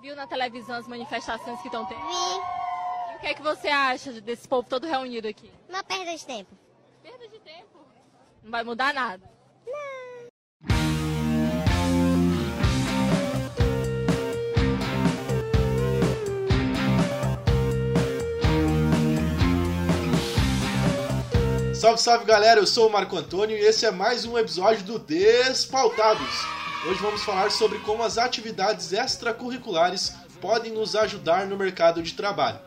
viu na televisão as manifestações que estão tendo? Vi. E o que é que você acha desse povo todo reunido aqui? Uma perda de tempo. Perda de tempo. Não vai mudar nada. Salve, salve galera, eu sou o Marco Antônio e esse é mais um episódio do Despautados. Hoje vamos falar sobre como as atividades extracurriculares podem nos ajudar no mercado de trabalho,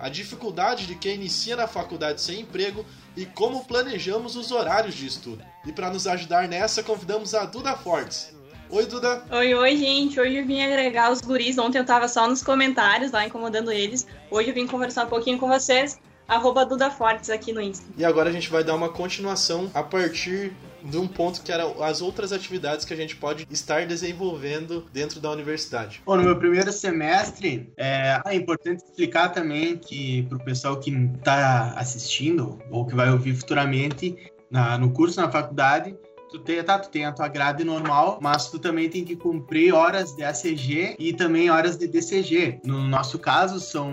a dificuldade de quem inicia na faculdade sem emprego e como planejamos os horários de estudo. E para nos ajudar nessa, convidamos a Duda Fortes. Oi, Duda. Oi, oi, gente. Hoje eu vim agregar os guris. Ontem eu tava só nos comentários lá, incomodando eles. Hoje eu vim conversar um pouquinho com vocês arroba Duda Fortes aqui no Insta. E agora a gente vai dar uma continuação a partir de um ponto que eram as outras atividades que a gente pode estar desenvolvendo dentro da universidade. Bom, no meu primeiro semestre, é, é importante explicar também que para o pessoal que está assistindo ou que vai ouvir futuramente na, no curso na faculdade, tu tem, tá, tu tem a tua grade normal, mas tu também tem que cumprir horas de ACG e também horas de DCG. No nosso caso, são.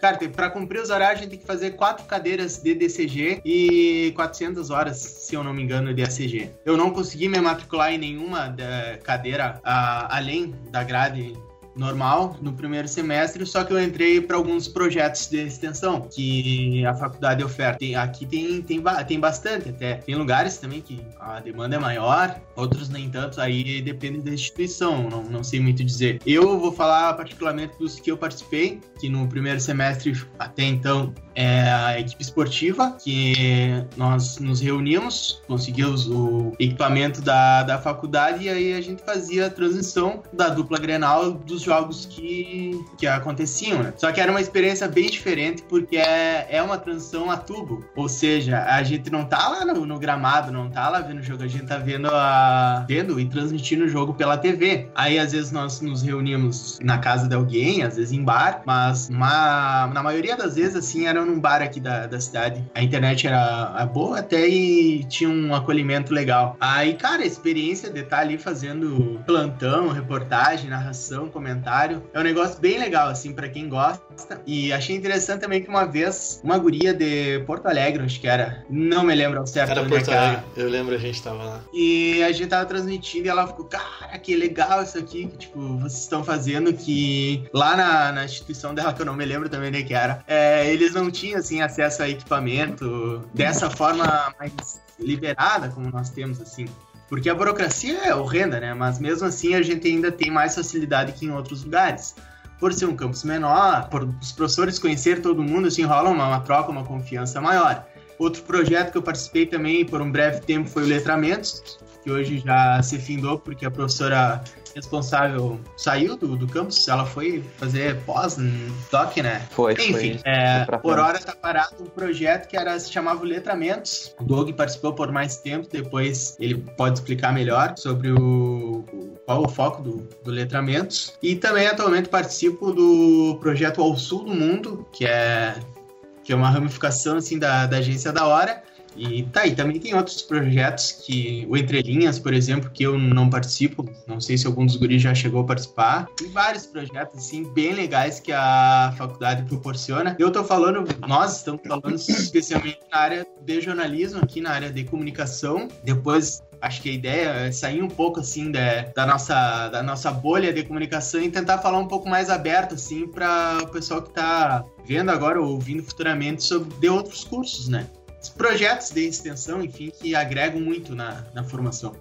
Cara, para cumprir os horários, a gente tem que fazer quatro cadeiras de DCG e 400 horas, se eu não me engano, de ACG. Eu não consegui me matricular em nenhuma eh, cadeira uh, além da grade normal no primeiro semestre, só que eu entrei para alguns projetos de extensão que a faculdade oferta. Tem, aqui tem, tem, tem bastante, até tem lugares também que a demanda é maior, outros nem tanto, aí depende da instituição, não, não sei muito dizer. Eu vou falar particularmente dos que eu participei, que no primeiro semestre até então é a equipe esportiva, que nós nos reunimos, conseguimos o equipamento da, da faculdade e aí a gente fazia a transmissão da dupla Grenal dos jogos que, que aconteciam, né? Só que era uma experiência bem diferente porque é, é uma transição a tubo, ou seja, a gente não tá lá no, no gramado, não tá lá vendo o jogo, a gente tá vendo a vendo e transmitindo o jogo pela TV. Aí às vezes nós nos reunimos na casa de alguém, às vezes em bar, mas uma, na maioria das vezes assim era num bar aqui da, da cidade. A internet era boa até e tinha um acolhimento legal. Aí, cara, a experiência de estar ali fazendo plantão, reportagem, narração, comentário, é um negócio bem legal, assim, para quem gosta. E achei interessante também que uma vez, uma guria de Porto Alegre, acho que era, não me lembro ao certo. Era é Porto Alegre, eu lembro, a gente tava lá. E a gente tava transmitindo e ela ficou, cara, que legal isso aqui que, tipo, vocês estão fazendo, que lá na, na instituição dela, que eu não me lembro também nem que era, é, eles não tinham, assim, acesso a equipamento dessa forma mais liberada como nós temos, assim. Porque a burocracia é horrenda, né? Mas mesmo assim a gente ainda tem mais facilidade que em outros lugares. Por ser um campus menor, por os professores conhecer todo mundo, assim, rola uma, uma troca, uma confiança maior. Outro projeto que eu participei também por um breve tempo foi o Letramentos, que hoje já se findou porque a professora responsável saiu do, do campus, ela foi fazer pós doc, né? Foi, Enfim, foi, é, foi por hora tá parado um projeto que era, se chamava Letramentos. O Doug participou por mais tempo, depois ele pode explicar melhor sobre o, o foco do, do Letramentos. E também atualmente participo do projeto Ao Sul do Mundo, que é, que é uma ramificação assim, da, da Agência da Hora e tá, e também tem outros projetos que, o Entre Linhas, por exemplo, que eu não participo, não sei se algum dos guris já chegou a participar. Tem vários projetos, assim, bem legais que a faculdade proporciona. Eu tô falando, nós estamos falando especialmente na área de jornalismo, aqui na área de comunicação. Depois acho que a ideia é sair um pouco assim da, da, nossa, da nossa bolha de comunicação e tentar falar um pouco mais aberto assim para o pessoal que está vendo agora ou ouvindo futuramente sobre de outros cursos, né? projetos de extensão, enfim, que agregam muito na, na formação.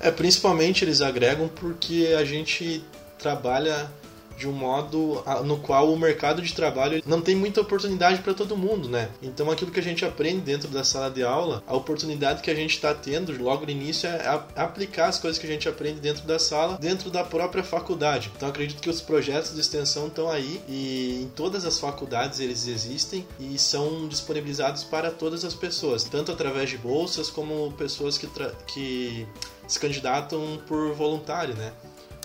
É, principalmente eles agregam porque a gente trabalha de um modo no qual o mercado de trabalho não tem muita oportunidade para todo mundo, né? Então aquilo que a gente aprende dentro da sala de aula, a oportunidade que a gente está tendo logo no início é aplicar as coisas que a gente aprende dentro da sala, dentro da própria faculdade. Então acredito que os projetos de extensão estão aí e em todas as faculdades eles existem e são disponibilizados para todas as pessoas, tanto através de bolsas como pessoas que, que se candidatam por voluntário, né?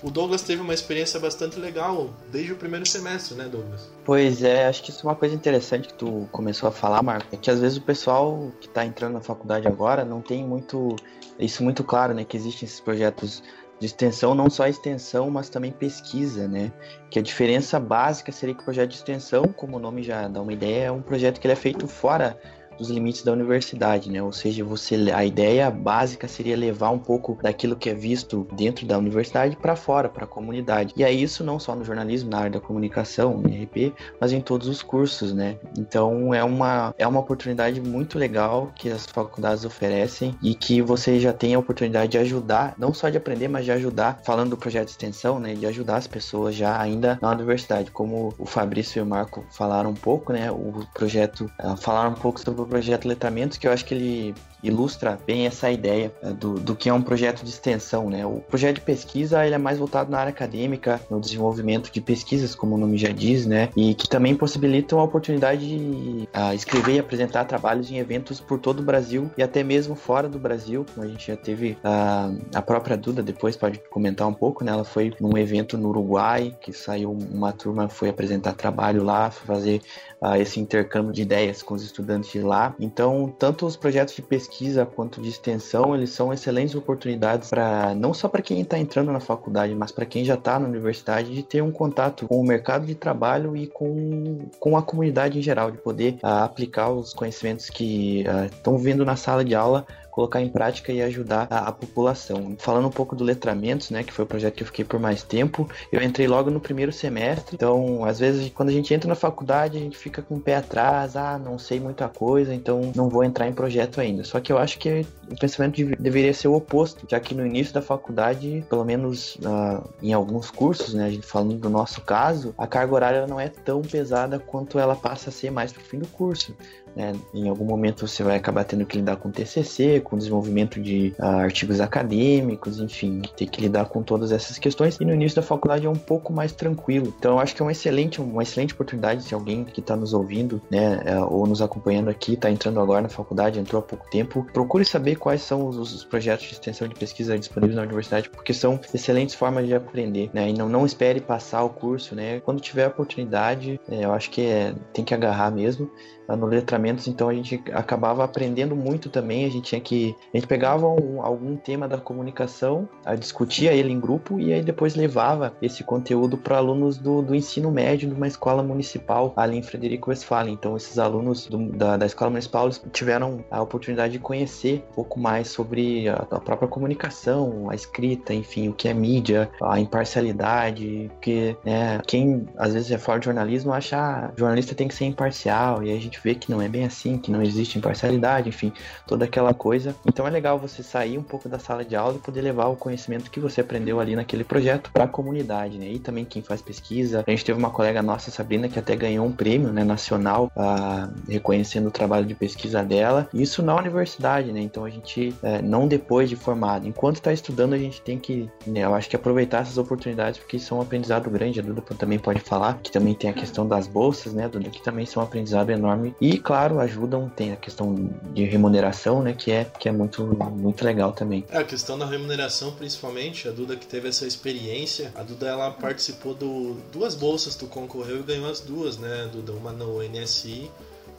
O Douglas teve uma experiência bastante legal desde o primeiro semestre, né, Douglas? Pois é, acho que isso é uma coisa interessante que tu começou a falar, Marco. É que às vezes o pessoal que está entrando na faculdade agora não tem muito isso muito claro, né? Que existem esses projetos de extensão, não só extensão, mas também pesquisa, né? Que a diferença básica seria que o projeto de extensão, como o nome já dá uma ideia, é um projeto que ele é feito fora dos limites da universidade, né? Ou seja, você a ideia básica seria levar um pouco daquilo que é visto dentro da universidade para fora, para a comunidade. E é isso não só no jornalismo, na área da comunicação, no RP, mas em todos os cursos, né? Então é uma é uma oportunidade muito legal que as faculdades oferecem e que você já tem a oportunidade de ajudar, não só de aprender, mas de ajudar, falando do projeto de extensão, né? De ajudar as pessoas já ainda na universidade, como o Fabrício e o Marco falaram um pouco, né? O projeto uh, falaram um pouco sobre o projeto Letramentos, que eu acho que ele ilustra bem essa ideia é, do, do que é um projeto de extensão, né? O projeto de pesquisa ele é mais voltado na área acadêmica, no desenvolvimento de pesquisas, como o nome já diz, né? E que também possibilitam a oportunidade de uh, escrever e apresentar trabalhos em eventos por todo o Brasil e até mesmo fora do Brasil, como a gente já teve uh, a própria Duda, depois pode comentar um pouco, né? Ela foi num evento no Uruguai, que saiu uma turma, foi apresentar trabalho lá, fazer uh, esse intercâmbio de ideias com os estudantes de lá. Então, tanto os projetos de pesquisa quanto de extensão, eles são excelentes oportunidades para não só para quem está entrando na faculdade, mas para quem já está na universidade de ter um contato com o mercado de trabalho e com, com a comunidade em geral, de poder uh, aplicar os conhecimentos que estão uh, vendo na sala de aula colocar em prática e ajudar a, a, população. Falando um pouco do Letramentos, né, que foi o projeto que eu fiquei por mais tempo, eu entrei logo no primeiro semestre, então às vezes quando a gente entra na faculdade a gente fica com o pé atrás, ah, não sei muita coisa, então não vou entrar em projeto ainda. Só que eu acho que o pensamento de, deveria ser o oposto, já que no início da faculdade, pelo menos uh, em alguns cursos, né, a gente falando do nosso caso, a carga horária não é tão pesada quanto ela passa a ser mais pro fim do curso. Né? Em algum momento você vai acabar tendo que lidar com TCC, com desenvolvimento de uh, artigos acadêmicos, enfim, ter que lidar com todas essas questões. E no início da faculdade é um pouco mais tranquilo. Então eu acho que é uma excelente, uma excelente oportunidade se alguém que está nos ouvindo, né, uh, ou nos acompanhando aqui, está entrando agora na faculdade, entrou há pouco tempo, procure saber quais são os, os, projetos de extensão de pesquisa disponíveis na universidade, porque são excelentes formas de aprender, né? E não, não espere passar o curso, né? Quando tiver a oportunidade, é, eu acho que é, tem que agarrar mesmo no letramentos, então a gente acabava aprendendo muito também. A gente tinha que. A gente pegava um, algum tema da comunicação, discutia ele em grupo e aí depois levava esse conteúdo para alunos do, do ensino médio de uma escola municipal ali em Frederico Westphalen. Então, esses alunos do, da, da escola municipal tiveram a oportunidade de conhecer um pouco mais sobre a, a própria comunicação, a escrita, enfim, o que é mídia, a imparcialidade, porque né, quem às vezes é fora de jornalismo acha ah, jornalista tem que ser imparcial e a gente vê que não é bem assim, que não existe imparcialidade, enfim, toda aquela coisa. Então é legal você sair um pouco da sala de aula e poder levar o conhecimento que você aprendeu ali naquele projeto para a comunidade, né? E também quem faz pesquisa. A gente teve uma colega nossa, Sabrina, que até ganhou um prêmio né, nacional uh, reconhecendo o trabalho de pesquisa dela. Isso na universidade, né? Então a gente, é, não depois de formado, enquanto está estudando, a gente tem que, né, eu acho que aproveitar essas oportunidades porque são um aprendizado grande. A Duda também pode falar que também tem a questão das bolsas, né, Duda, que também são um aprendizado enorme e, claro, ajudam, tem a questão de remuneração, né? Que é, que é muito, muito legal também. É, a questão da remuneração, principalmente, a Duda que teve essa experiência, a Duda ela participou do duas bolsas, tu concorreu e ganhou as duas, né, Duda? Uma no NSI,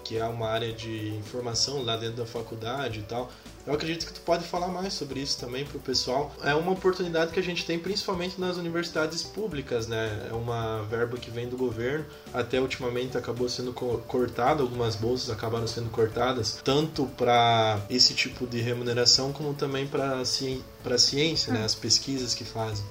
que é uma área de informação lá dentro da faculdade e tal, eu acredito que tu pode falar mais sobre isso também para o pessoal. É uma oportunidade que a gente tem principalmente nas universidades públicas, né? É uma verba que vem do governo. Até ultimamente acabou sendo cortado, algumas bolsas acabaram sendo cortadas, tanto para esse tipo de remuneração como também para a ciência, né? As pesquisas que fazem.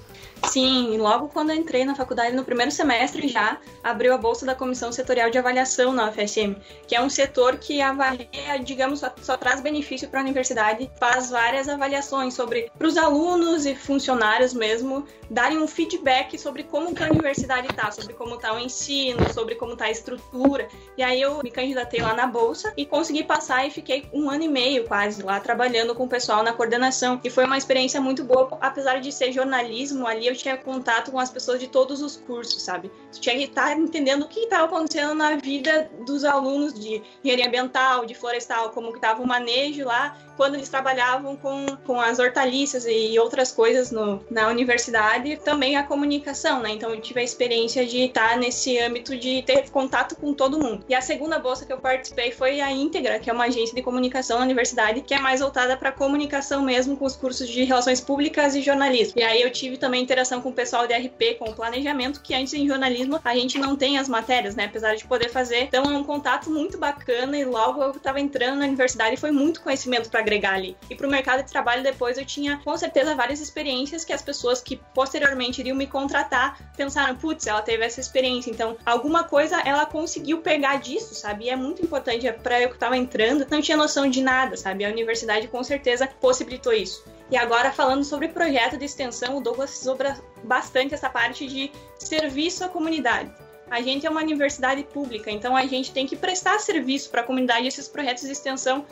Sim, logo quando eu entrei na faculdade, no primeiro semestre já, abriu a bolsa da Comissão Setorial de Avaliação na UFSM, que é um setor que avalia, digamos, só, só traz benefício para a universidade, faz várias avaliações sobre para os alunos e funcionários mesmo darem um feedback sobre como que a universidade está, sobre como está o ensino, sobre como está a estrutura. E aí eu me candidatei lá na bolsa e consegui passar e fiquei um ano e meio quase lá trabalhando com o pessoal na coordenação. E foi uma experiência muito boa, apesar de ser jornalismo ali eu tinha contato com as pessoas de todos os cursos, sabe? Tu tinha que estar entendendo o que estava acontecendo na vida dos alunos de engenharia ambiental, de florestal, como que estava o manejo lá, quando eles trabalhavam com, com as hortaliças e outras coisas no, na universidade, também a comunicação, né? Então eu tive a experiência de estar nesse âmbito de ter contato com todo mundo. E a segunda bolsa que eu participei foi a Íntegra, que é uma agência de comunicação na universidade, que é mais voltada para comunicação mesmo, com os cursos de relações públicas e jornalismo. E aí eu tive também interação com o pessoal de RP, com o planejamento, que antes em jornalismo a gente não tem as matérias, né? Apesar de poder fazer. Então é um contato muito bacana e logo eu estava entrando na universidade e foi muito conhecimento para agregar ali. E para o mercado de trabalho depois eu tinha com certeza várias experiências que as pessoas que posteriormente iriam me contratar pensaram, putz, ela teve essa experiência, então alguma coisa ela conseguiu pegar disso, sabe? E é muito importante para eu que estava entrando, não tinha noção de nada, sabe? A universidade com certeza possibilitou isso. E agora, falando sobre projeto de extensão, o Douglas sobre bastante essa parte de serviço à comunidade. A gente é uma universidade pública, então a gente tem que prestar serviço para a comunidade. Esses projetos de extensão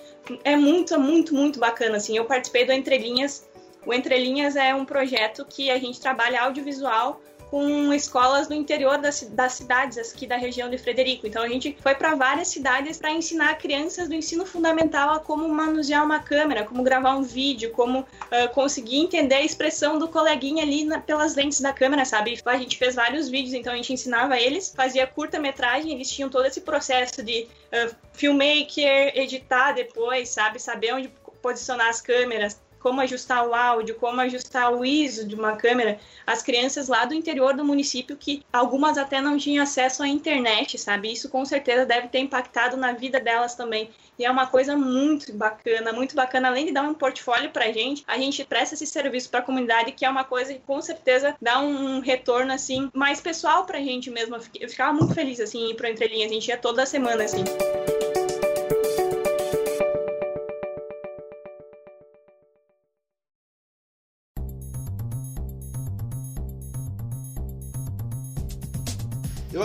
é muito, muito, muito bacana. Assim, eu participei do Entre Linhas. O Entre Linhas é um projeto que a gente trabalha audiovisual com escolas do interior das, das cidades aqui da região de Frederico. Então a gente foi para várias cidades para ensinar crianças do ensino fundamental a como manusear uma câmera, como gravar um vídeo, como uh, conseguir entender a expressão do coleguinha ali na, pelas lentes da câmera, sabe? A gente fez vários vídeos, então a gente ensinava eles, fazia curta-metragem, eles tinham todo esse processo de uh, filmmaker, editar depois, sabe? Saber onde posicionar as câmeras, como ajustar o áudio, como ajustar o ISO de uma câmera, as crianças lá do interior do município que algumas até não tinham acesso à internet, sabe? Isso com certeza deve ter impactado na vida delas também. E é uma coisa muito bacana, muito bacana. Além de dar um portfólio pra gente, a gente presta esse serviço para a comunidade, que é uma coisa que com certeza dá um retorno assim mais pessoal pra gente mesmo. Eu ficava muito feliz assim ir pro Entrelinhas, a gente ia toda semana assim.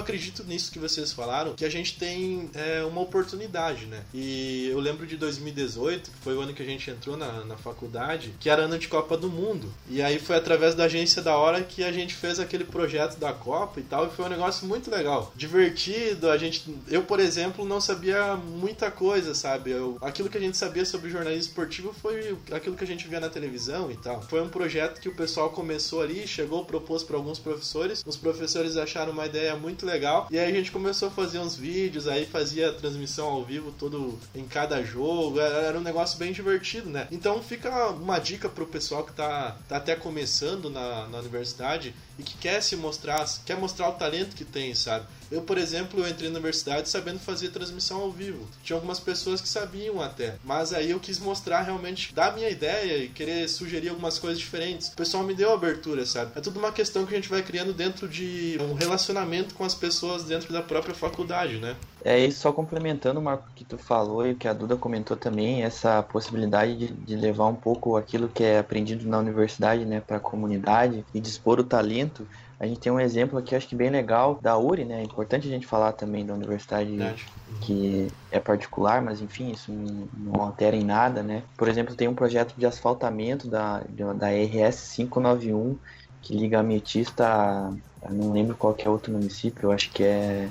Acredito nisso que vocês falaram, que a gente tem é, uma oportunidade, né? E eu lembro de 2018, que foi o ano que a gente entrou na, na faculdade, que era ano de Copa do Mundo. E aí foi através da agência da hora que a gente fez aquele projeto da Copa e tal, e foi um negócio muito legal. Divertido, a gente. Eu, por exemplo, não sabia muita coisa, sabe? Eu, aquilo que a gente sabia sobre jornalismo esportivo foi aquilo que a gente via na televisão e tal. Foi um projeto que o pessoal começou ali, chegou, propôs para alguns professores. Os professores acharam uma ideia muito legal. E aí a gente começou a fazer uns vídeos, aí fazia transmissão ao vivo todo em cada jogo. Era um negócio bem divertido, né? Então fica uma dica pro pessoal que tá, tá até começando na, na universidade e que quer se mostrar, quer mostrar o talento que tem, sabe? Eu, por exemplo, eu entrei na universidade sabendo fazer transmissão ao vivo. Tinha algumas pessoas que sabiam até, mas aí eu quis mostrar realmente da minha ideia e querer sugerir algumas coisas diferentes. O pessoal me deu abertura, sabe? É tudo uma questão que a gente vai criando dentro de um relacionamento com as pessoas dentro da própria faculdade, né? É isso, só complementando, Marco, que tu falou e o que a Duda comentou também, essa possibilidade de, de levar um pouco aquilo que é aprendido na universidade, né, para a comunidade e dispor o talento. A gente tem um exemplo aqui, acho que bem legal, da URI, né? É importante a gente falar também da universidade que é particular, mas enfim, isso não altera em nada, né? Por exemplo, tem um projeto de asfaltamento da, da RS 591 que liga a Ametista a, não lembro qual que é outro município, eu acho que é.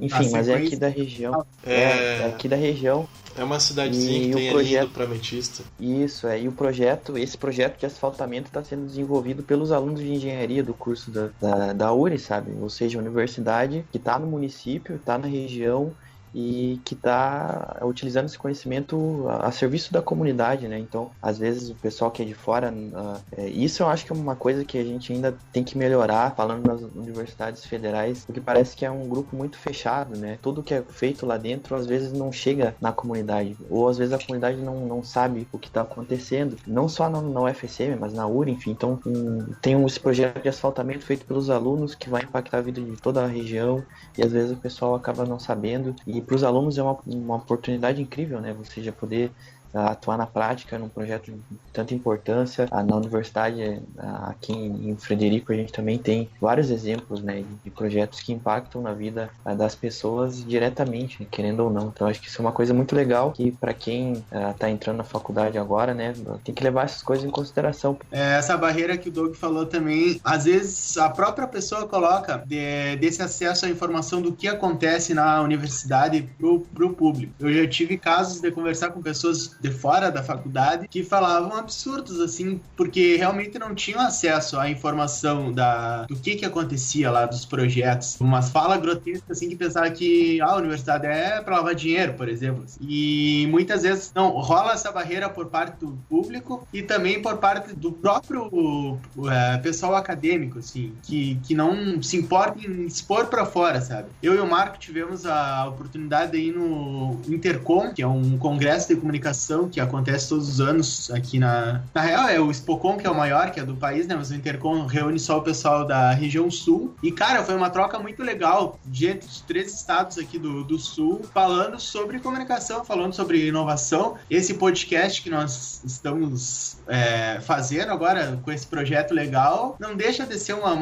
Enfim, mas é aqui da região. É... é, aqui da região. É uma cidadezinha e que tem projeto... ali para Ametista. Isso, é. E o projeto, esse projeto de asfaltamento está sendo desenvolvido pelos alunos de engenharia do curso da, da, da URI, sabe? Ou seja, a universidade que está no município, está na região e que está utilizando esse conhecimento a, a, serviço da comunidade, né? Então, às vezes o pessoal que é de fora, uh, é, isso eu acho que é uma coisa que a gente ainda tem que melhorar, falando nas universidades federais, porque parece que é um grupo muito fechado, né? Tudo que é feito lá dentro às vezes não chega na comunidade, ou às vezes a comunidade não, não sabe o que está acontecendo, não só na, na UFSM, mas na URI, enfim. Então, um, tem um, esse projeto de asfaltamento feito pelos alunos que vai impactar a vida de toda a região e às vezes o pessoal acaba não sabendo e para os alunos é uma, uma oportunidade incrível, né? Você já poder atuar na prática num projeto de tanta importância. Na universidade, aqui em Frederico, a gente também tem vários exemplos né, de projetos que impactam na vida das pessoas diretamente, querendo ou não. Então, acho que isso é uma coisa muito legal que, para quem está entrando na faculdade agora, né, tem que levar essas coisas em consideração. É, essa barreira que o Doug falou também, às vezes a própria pessoa coloca de, desse acesso à informação do que acontece na universidade para o público. Eu já tive casos de conversar com pessoas de fora da faculdade que falavam absurdos, assim, porque realmente não tinham acesso à informação da, do que que acontecia lá, dos projetos. Umas falas grotescas, assim, que pensava que ah, a universidade é para lavar dinheiro, por exemplo. E muitas vezes, não, rola essa barreira por parte do público e também por parte do próprio é, pessoal acadêmico, assim, que, que não se importa em expor para fora, sabe? Eu e o Marco tivemos a oportunidade aí no Intercom, que é um congresso de comunicação que acontece todos os anos aqui na. Na real, é o Spocon, que é o maior, que é do país, né? Mas o Intercom reúne só o pessoal da região sul. E, cara, foi uma troca muito legal de entre os três estados aqui do, do sul, falando sobre comunicação, falando sobre inovação. Esse podcast que nós estamos é, fazendo agora com esse projeto legal não deixa de ser uma,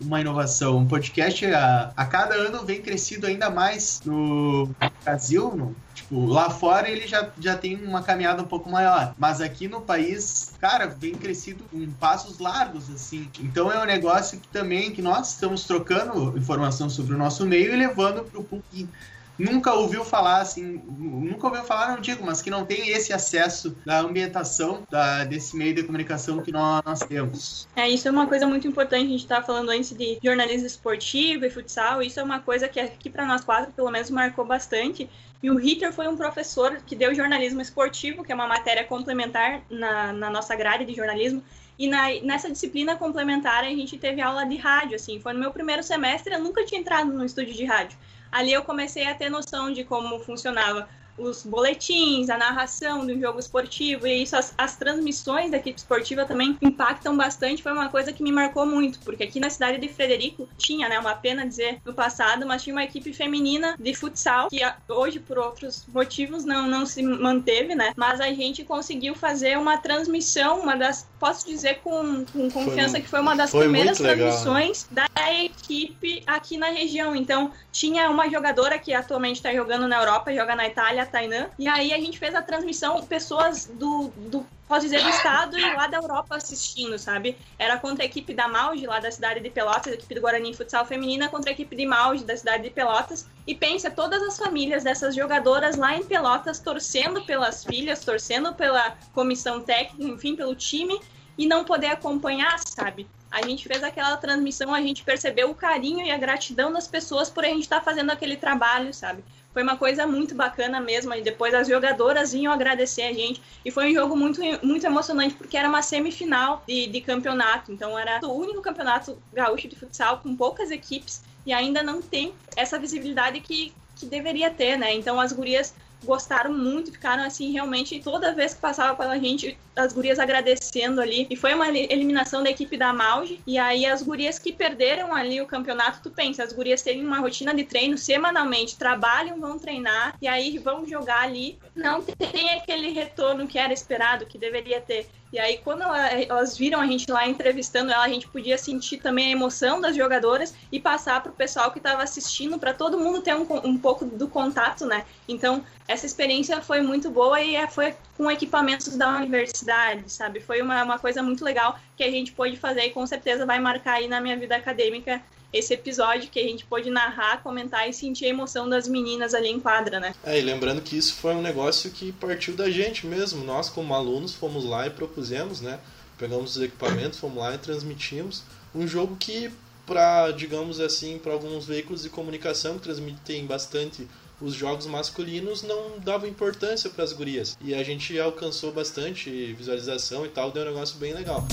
uma inovação. Um podcast a, a cada ano vem crescido ainda mais no Brasil, no, Tipo, lá fora ele já, já tem uma caminhada um pouco maior. Mas aqui no país, cara, vem crescido em passos largos, assim. Então é um negócio que também que nós estamos trocando informação sobre o nosso meio e levando para o público nunca ouviu falar, assim, nunca ouviu falar, não digo, mas que não tem esse acesso da ambientação da, desse meio de comunicação que nós, nós temos. É, isso é uma coisa muito importante, a gente estava falando antes de jornalismo esportivo e futsal, isso é uma coisa que aqui para nós quatro, pelo menos, marcou bastante. E o Ritter foi um professor que deu jornalismo esportivo, que é uma matéria complementar na, na nossa grade de jornalismo, e na, nessa disciplina complementar a gente teve aula de rádio, assim, foi no meu primeiro semestre, eu nunca tinha entrado no estúdio de rádio ali eu comecei a ter noção de como funcionava os boletins, a narração do jogo esportivo, e isso, as, as, transmissões da equipe esportiva também impactam bastante. Foi uma coisa que me marcou muito, porque aqui na cidade de Frederico tinha, né, uma pena dizer no passado, mas tinha uma equipe feminina de futsal, que hoje, por outros motivos, não, não se manteve, né? Mas a gente conseguiu fazer uma transmissão, uma das. Posso dizer com, com confiança foi, que foi uma das primeiras transmissões da equipe aqui na região. Então, tinha uma jogadora que atualmente está jogando na Europa, joga na Itália, Tainã. E aí a gente fez a transmissão, pessoas do, do posso dizer, do estado e lá da Europa assistindo, sabe? Era contra a equipe da Maude, lá da cidade de Pelotas, a equipe do Guarani Futsal Feminina, contra a equipe de Maude, da cidade de Pelotas. E pensa, todas as famílias dessas jogadoras lá em Pelotas torcendo pelas filhas, torcendo pela comissão técnica, enfim, pelo time, e não poder acompanhar, sabe? A gente fez aquela transmissão, a gente percebeu o carinho e a gratidão das pessoas por a gente estar tá fazendo aquele trabalho, sabe? Foi uma coisa muito bacana mesmo. E depois as jogadoras vinham agradecer a gente. E foi um jogo muito, muito emocionante, porque era uma semifinal de, de campeonato. Então era o único campeonato gaúcho de futsal com poucas equipes e ainda não tem essa visibilidade que, que deveria ter, né? Então as gurias gostaram muito, ficaram assim, realmente, toda vez que passava pela gente, as gurias agradecendo ali. E foi uma eliminação da equipe da Mauge. E aí as gurias que perderam ali o campeonato, tu pensa, as gurias têm uma rotina de treino semanalmente, trabalham, vão treinar e aí vão jogar ali. Não tem aquele retorno que era esperado, que deveria ter. E aí, quando elas viram a gente lá entrevistando ela, a gente podia sentir também a emoção das jogadoras e passar para o pessoal que estava assistindo, para todo mundo ter um, um pouco do contato, né? Então, essa experiência foi muito boa e é, foi com equipamentos da universidade, sabe? Foi uma, uma coisa muito legal que a gente pôde fazer e com certeza vai marcar aí na minha vida acadêmica esse episódio que a gente pôde narrar, comentar e sentir a emoção das meninas ali em quadra, né? É, e lembrando que isso foi um negócio que partiu da gente mesmo. Nós, como alunos, fomos lá e propusemos, né? Pegamos os equipamentos, fomos lá e transmitimos um jogo que, para, digamos assim, para alguns veículos de comunicação que transmitem bastante os jogos masculinos não davam importância para as gurias. E a gente alcançou bastante visualização e tal, deu um negócio bem legal.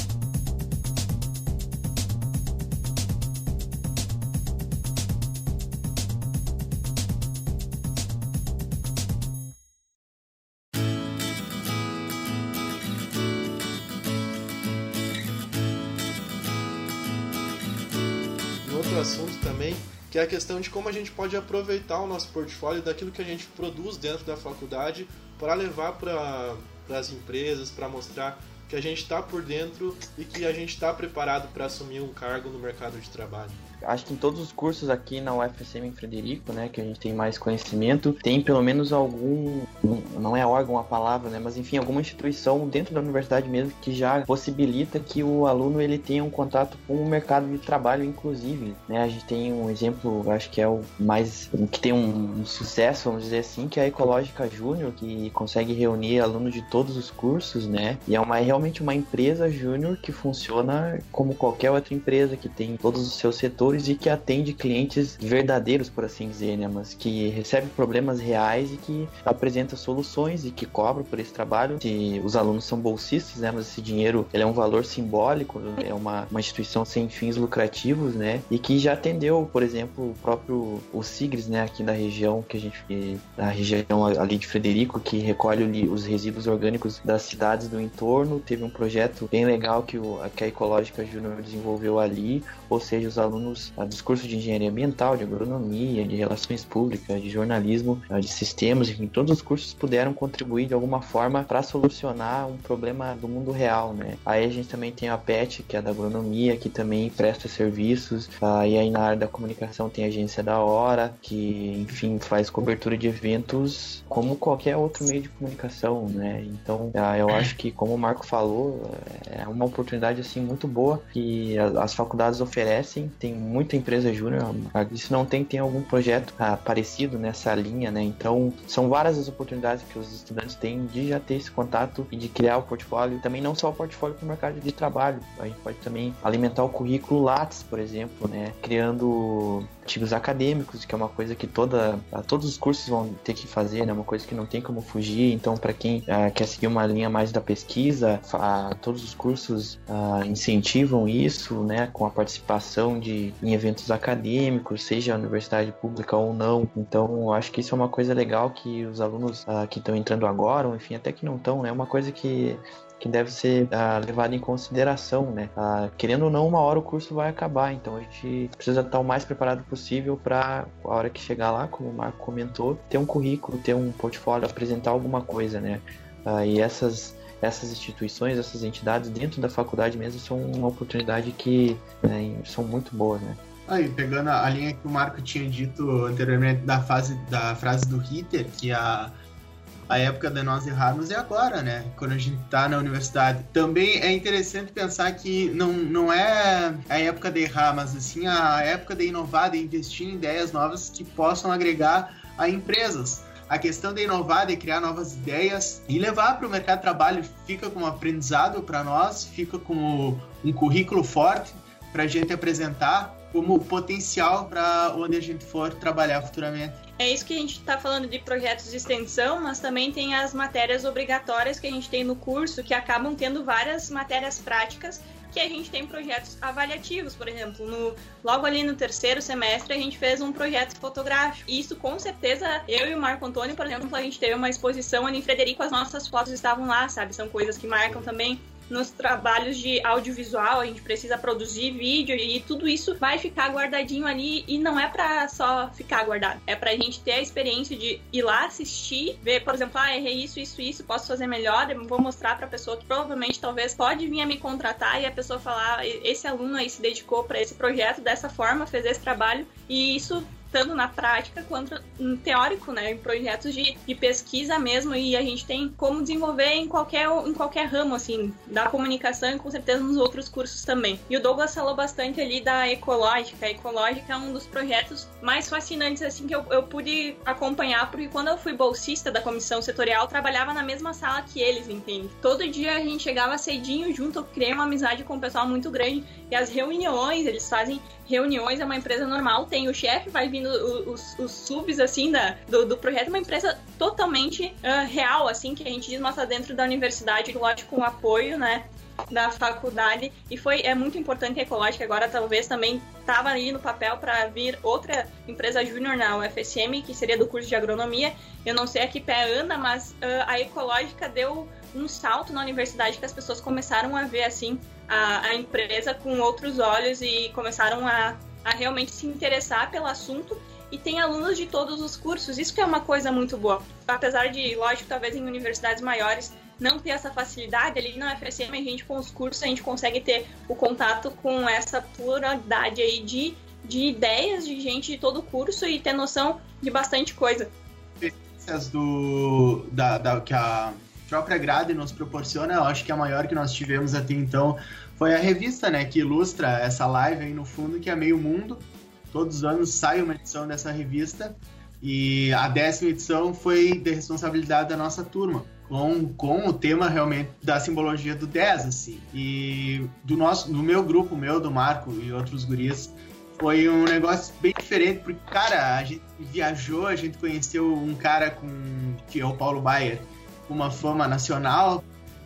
A questão de como a gente pode aproveitar o nosso portfólio daquilo que a gente produz dentro da faculdade para levar para as empresas, para mostrar que a gente está por dentro e que a gente está preparado para assumir um cargo no mercado de trabalho acho que em todos os cursos aqui na UFSM em Frederico, né, que a gente tem mais conhecimento, tem pelo menos algum, não é órgão a palavra, né, mas enfim, alguma instituição dentro da universidade mesmo que já possibilita que o aluno ele tenha um contato com o mercado de trabalho, inclusive, né, a gente tem um exemplo, acho que é o mais, que tem um, um sucesso, vamos dizer assim, que é a Ecológica Júnior, que consegue reunir alunos de todos os cursos, né, e é uma, realmente uma empresa júnior que funciona como qualquer outra empresa, que tem todos os seus setores e que atende clientes verdadeiros, por assim dizer, né? Mas que recebe problemas reais e que apresenta soluções e que cobra por esse trabalho. Se os alunos são bolsistas, né? Mas esse dinheiro ele é um valor simbólico, é uma, uma instituição sem fins lucrativos, né? E que já atendeu, por exemplo, o próprio o Sigres, né? Aqui da região que a gente na região ali de Frederico que recolhe os resíduos orgânicos das cidades do entorno. Teve um projeto bem legal que, o, que a Ecológica Júnior desenvolveu ali, ou seja, os alunos cursos, curso de engenharia ambiental, de agronomia, de relações públicas, de jornalismo, de sistemas, enfim, todos os cursos puderam contribuir de alguma forma para solucionar um problema do mundo real, né? Aí a gente também tem a PET, que é da agronomia, que também presta serviços, uh, e aí na área da comunicação tem a agência da Hora, que, enfim, faz cobertura de eventos como qualquer outro meio de comunicação, né? Então, uh, eu acho que, como o Marco falou, é uma oportunidade, assim, muito boa que as faculdades oferecem, tem muita empresa júnior, isso não tem tem algum projeto ah, parecido nessa linha, né? Então, são várias as oportunidades que os estudantes têm de já ter esse contato e de criar o portfólio. Também não só o portfólio para o mercado de trabalho, a gente pode também alimentar o currículo Lattes, por exemplo, né? Criando artigos acadêmicos, que é uma coisa que toda, todos os cursos vão ter que fazer, né? Uma coisa que não tem como fugir. Então, para quem ah, quer seguir uma linha mais da pesquisa, ah, todos os cursos ah, incentivam isso, né? Com a participação de em eventos acadêmicos, seja a universidade pública ou não. Então, eu acho que isso é uma coisa legal que os alunos uh, que estão entrando agora, ou enfim, até que não estão, né? É uma coisa que que deve ser uh, levado em consideração, né? Uh, querendo ou não, uma hora o curso vai acabar, então a gente precisa estar o mais preparado possível para a hora que chegar lá, como o Marco comentou, ter um currículo, ter um portfólio, apresentar alguma coisa, né? Uh, e essas essas instituições, essas entidades dentro da faculdade mesmo são uma oportunidade que né, são muito boas, né? Aí, pegando a linha que o Marco tinha dito anteriormente da, fase, da frase do Ritter, que a, a época de nós errarmos é agora, né? Quando a gente tá na universidade. Também é interessante pensar que não, não é a época de errar, mas assim a época de inovar, de investir em ideias novas que possam agregar a empresas a questão de inovar, de criar novas ideias e levar para o mercado de trabalho fica como aprendizado para nós, fica como um currículo forte para a gente apresentar como potencial para onde a gente for trabalhar futuramente. É isso que a gente está falando de projetos de extensão, mas também tem as matérias obrigatórias que a gente tem no curso, que acabam tendo várias matérias práticas que a gente tem projetos avaliativos, por exemplo, no, logo ali no terceiro semestre a gente fez um projeto fotográfico. E isso com certeza, eu e o Marco Antônio, por exemplo, a gente teve uma exposição ali em Frederico, as nossas fotos estavam lá, sabe? São coisas que marcam também nos trabalhos de audiovisual, a gente precisa produzir vídeo e tudo isso vai ficar guardadinho ali e não é para só ficar guardado, é pra gente ter a experiência de ir lá assistir, ver, por exemplo, ah, errei isso, isso, isso, posso fazer melhor, vou mostrar pra pessoa que provavelmente talvez pode vir a me contratar e a pessoa falar, esse aluno aí se dedicou para esse projeto dessa forma, fez esse trabalho. E isso tanto na prática quanto no teórico, né? Em projetos de, de pesquisa mesmo, e a gente tem como desenvolver em qualquer, em qualquer ramo, assim, da comunicação e com certeza nos outros cursos também. E o Douglas falou bastante ali da Ecológica. A Ecológica é um dos projetos mais fascinantes, assim, que eu, eu pude acompanhar, porque quando eu fui bolsista da comissão setorial, trabalhava na mesma sala que eles, entende? Todo dia a gente chegava cedinho junto, eu criei uma amizade com o pessoal muito grande, e as reuniões, eles fazem reuniões, é uma empresa normal, tem o chefe, vai vindo os, os subs, assim, da, do, do projeto, uma empresa totalmente uh, real, assim, que a gente diz, mas tá dentro da universidade, lógico, com apoio, né, da faculdade. E foi é muito importante a Ecológica agora talvez também estava ali no papel para vir outra empresa júnior na UFSM que seria do curso de agronomia. Eu não sei a que pé anda mas uh, a Ecológica deu um salto na universidade que as pessoas começaram a ver assim a, a empresa com outros olhos e começaram a a realmente se interessar pelo assunto e tem alunos de todos os cursos. Isso que é uma coisa muito boa. Apesar de, lógico, talvez em universidades maiores não ter essa facilidade, ali na FSM a gente com os cursos a gente consegue ter o contato com essa pluralidade aí de, de ideias de gente de todo o curso e ter noção de bastante coisa. Do, da, da, que a própria grade nos proporciona, eu acho que a maior que nós tivemos até então foi a revista, né, que ilustra essa live aí no fundo, que é Meio Mundo. Todos os anos sai uma edição dessa revista e a décima edição foi de responsabilidade da nossa turma. Com, com o tema realmente da simbologia do 10, assim. E do nosso, do meu grupo, meu, do Marco e outros guris, foi um negócio bem diferente, porque, cara, a gente viajou, a gente conheceu um cara com que é o Paulo Baier, uma fama nacional,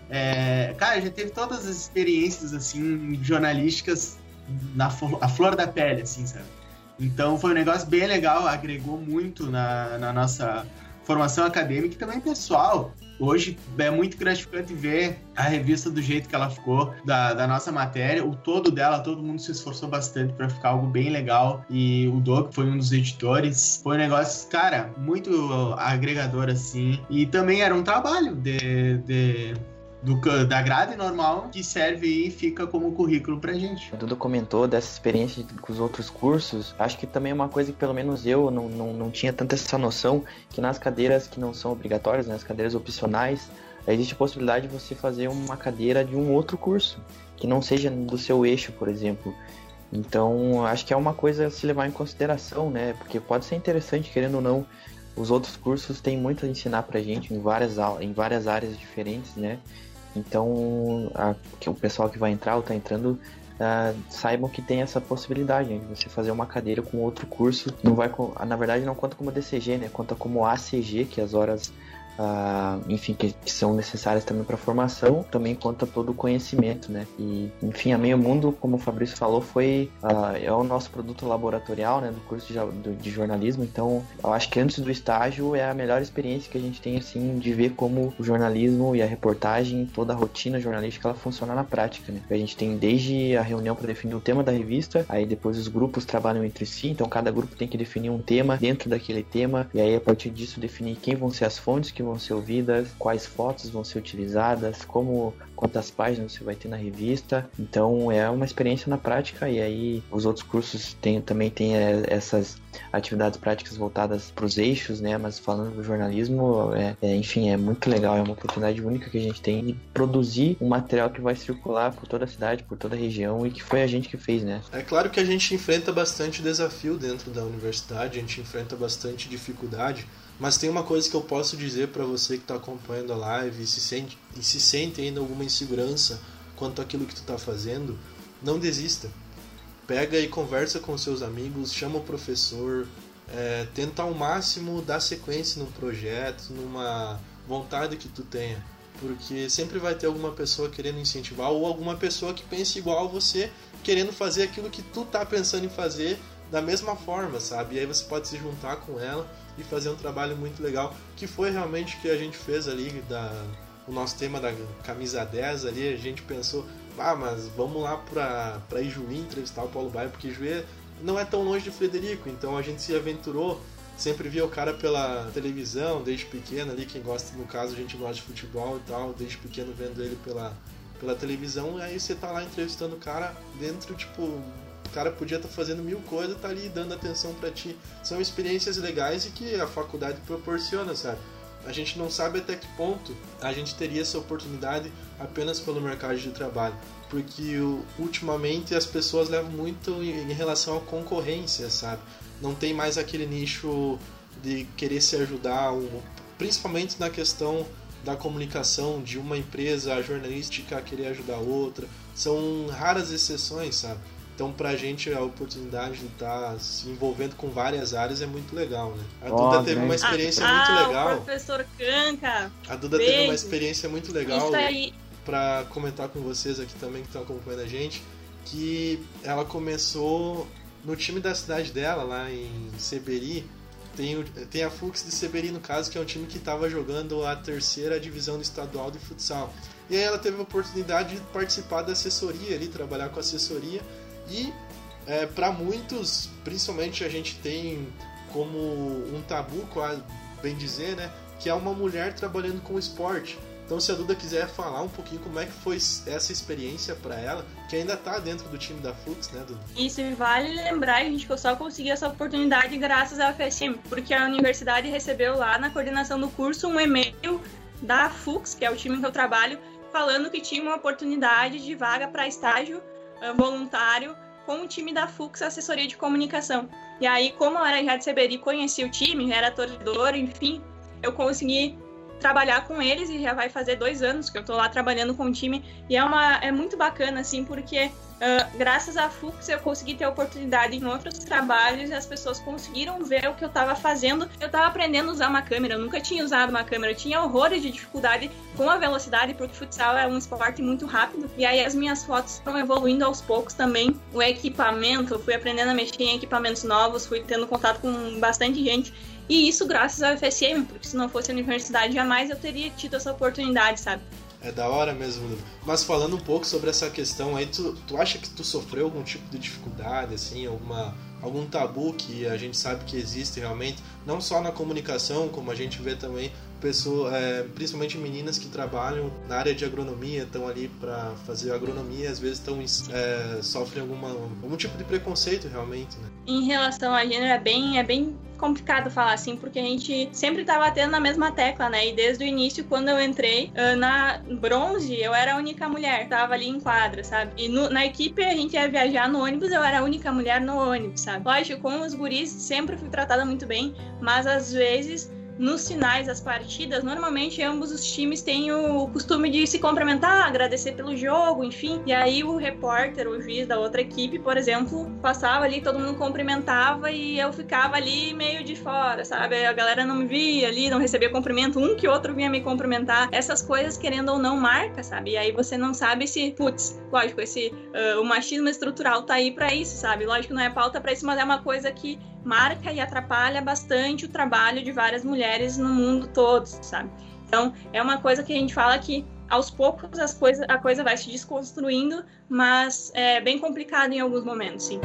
é, cara, gente teve todas as experiências, assim, jornalísticas na a flor da pele, assim, sabe? Então foi um negócio bem legal, agregou muito na, na nossa formação acadêmica e também pessoal. Hoje é muito gratificante ver a revista do jeito que ela ficou, da, da nossa matéria. O todo dela, todo mundo se esforçou bastante para ficar algo bem legal. E o Doug foi um dos editores. Foi um negócio, cara, muito agregador, assim. E também era um trabalho de, de do, da grade normal que serve e fica como currículo pra gente. O Dudu comentou dessa experiência com os outros cursos. Acho que também é uma coisa que pelo menos eu não, não, não tinha tanta essa noção que nas cadeiras que não são obrigatórias, nas cadeiras opcionais, existe a possibilidade de você fazer uma cadeira de um outro curso, que não seja do seu eixo, por exemplo. Então, acho que é uma coisa a se levar em consideração, né? Porque pode ser interessante, querendo ou não, os outros cursos têm muito a ensinar pra gente em várias, em várias áreas diferentes, né? Então, a, o pessoal que vai entrar ou está entrando Uh, saibam que tem essa possibilidade de você fazer uma cadeira com outro curso. Não vai, na verdade, não conta como DCG, né? Conta como ACG, que é as horas Uh, enfim, que, que, são necessárias também para formação, também conta todo o conhecimento, né? E, enfim, a Meio Mundo, como o Fabrício falou, foi uh, é o nosso produto laboratorial, né, do curso de, de, jornalismo. Então, eu acho que antes do estágio é a melhor experiência que a gente tem, assim, de ver como o jornalismo e a reportagem, toda a rotina jornalística, ela funciona na prática, né? A gente tem desde a reunião para definir o tema da revista, aí depois os grupos trabalham entre si, então cada grupo tem que definir um tema dentro daquele tema, e aí a partir disso definir quem vão ser as fontes que vão ser ouvidas, quais fotos vão ser utilizadas, como quantas páginas você vai ter na revista. Então é uma experiência na prática e aí os outros cursos tem, também tem é, essas atividades práticas voltadas para os eixos, né? Mas falando do jornalismo, é, é, enfim, é muito legal, é uma oportunidade única que a gente tem de produzir um material que vai circular por toda a cidade, por toda a região e que foi a gente que fez, né? É claro que a gente enfrenta bastante desafio dentro da universidade, a gente enfrenta bastante dificuldade mas tem uma coisa que eu posso dizer para você que está acompanhando a live e se sente, e se sente ainda alguma insegurança quanto àquilo que tu está fazendo, não desista. Pega e conversa com seus amigos, chama o professor, é, tenta ao máximo dar sequência no projeto, numa vontade que tu tenha. Porque sempre vai ter alguma pessoa querendo incentivar ou alguma pessoa que pense igual a você, querendo fazer aquilo que tu tá pensando em fazer da mesma forma, sabe? E aí você pode se juntar com ela e fazer um trabalho muito legal, que foi realmente o que a gente fez ali, da, o nosso tema da camisa 10 ali, a gente pensou, ah, mas vamos lá para pra Ijuí entrevistar o Paulo Baia, porque Ijuí não é tão longe de Frederico, então a gente se aventurou, sempre via o cara pela televisão, desde pequeno ali, quem gosta, no caso, a gente gosta de futebol e tal, desde pequeno vendo ele pela, pela televisão, e aí você tá lá entrevistando o cara dentro, tipo, o cara podia estar tá fazendo mil coisas, tá ali dando atenção para ti. São experiências legais e que a faculdade proporciona, sabe? A gente não sabe até que ponto a gente teria essa oportunidade apenas pelo mercado de trabalho, porque ultimamente as pessoas levam muito em relação à concorrência, sabe? Não tem mais aquele nicho de querer se ajudar, principalmente na questão da comunicação de uma empresa jornalística querer ajudar outra. São raras exceções, sabe? Então, pra gente, a oportunidade de estar tá se envolvendo com várias áreas é muito legal, né? A Duda teve uma experiência ah, muito legal. O professor Canca. A Duda beijo. teve uma experiência muito legal para comentar com vocês aqui também que estão acompanhando a gente, que ela começou no time da cidade dela, lá em Seberi. Tem, tem a Fux de Seberi, no caso, que é um time que estava jogando a terceira divisão do estadual de futsal. E aí ela teve a oportunidade de participar da assessoria ali, trabalhar com assessoria e é, para muitos, principalmente a gente tem como um tabu, bem dizer, né? Que é uma mulher trabalhando com esporte. Então, se a Duda quiser falar um pouquinho como é que foi essa experiência para ela, que ainda tá dentro do time da Fux, né, Duda? Isso, vale lembrar, gente, que eu só consegui essa oportunidade graças à FSM, porque a universidade recebeu lá na coordenação do curso um e-mail da Fux, que é o time que eu trabalho, falando que tinha uma oportunidade de vaga para estágio voluntário com o time da Fux Assessoria de Comunicação. E aí, como eu era já de Seberi, conheci o time, era torcedor, enfim, eu consegui trabalhar com eles e já vai fazer dois anos que eu tô lá trabalhando com o time e é uma é muito bacana assim porque Uh, graças à Fux eu consegui ter oportunidade em outros trabalhos e as pessoas conseguiram ver o que eu estava fazendo. Eu estava aprendendo a usar uma câmera, eu nunca tinha usado uma câmera, eu tinha horrores de dificuldade com a velocidade, porque futsal é um esporte muito rápido. E aí as minhas fotos estão evoluindo aos poucos também. O equipamento, eu fui aprendendo a mexer em equipamentos novos, fui tendo contato com bastante gente. E isso graças ao FSM, porque se não fosse a universidade, jamais eu teria tido essa oportunidade, sabe? É da hora mesmo. Mas falando um pouco sobre essa questão aí, tu, tu acha que tu sofreu algum tipo de dificuldade, assim, alguma, algum tabu que a gente sabe que existe realmente, não só na comunicação, como a gente vê também pessoas, é, principalmente meninas que trabalham na área de agronomia, estão ali para fazer agronomia, às vezes estão é, sofrem alguma algum tipo de preconceito realmente, né? Em relação a gênero é bem é bem complicado falar assim, porque a gente sempre tá batendo na mesma tecla, né? E desde o início, quando eu entrei uh, na bronze, eu era a única mulher, tava ali em quadra, sabe? E no, na equipe a gente ia viajar no ônibus, eu era a única mulher no ônibus, sabe? Lógico, com os guris sempre fui tratada muito bem, mas às vezes nos finais das partidas, normalmente ambos os times têm o costume de se cumprimentar, agradecer pelo jogo, enfim. E aí o repórter, o juiz da outra equipe, por exemplo, passava ali, todo mundo cumprimentava e eu ficava ali meio de fora, sabe? A galera não me via ali, não recebia cumprimento, um que outro vinha me cumprimentar. Essas coisas, querendo ou não, marca, sabe? E aí você não sabe se, putz, lógico, esse uh, o machismo estrutural tá aí para isso, sabe? Lógico, não é pauta para isso, mas é uma coisa que marca e atrapalha bastante o trabalho de várias mulheres no mundo todo, sabe? Então, é uma coisa que a gente fala que aos poucos as coisa, a coisa vai se desconstruindo, mas é bem complicado em alguns momentos, sim.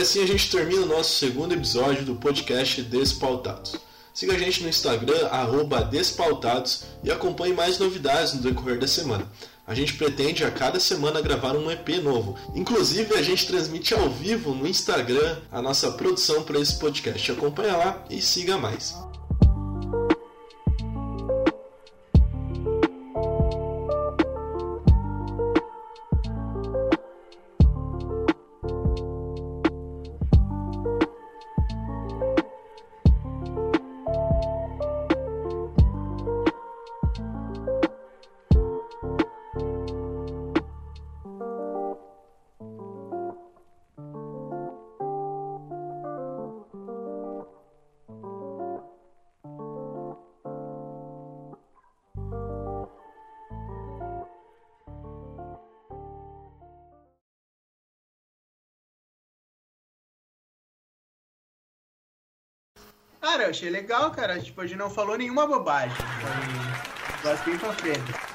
Assim a gente termina o nosso segundo episódio do podcast Despautados. Siga a gente no Instagram, Despautados, e acompanhe mais novidades no decorrer da semana. A gente pretende a cada semana gravar um EP novo. Inclusive, a gente transmite ao vivo no Instagram a nossa produção para esse podcast. Acompanhe lá e siga mais. Achei legal, cara. Tipo, a gente não falou nenhuma bobagem. Então, bem pra frente.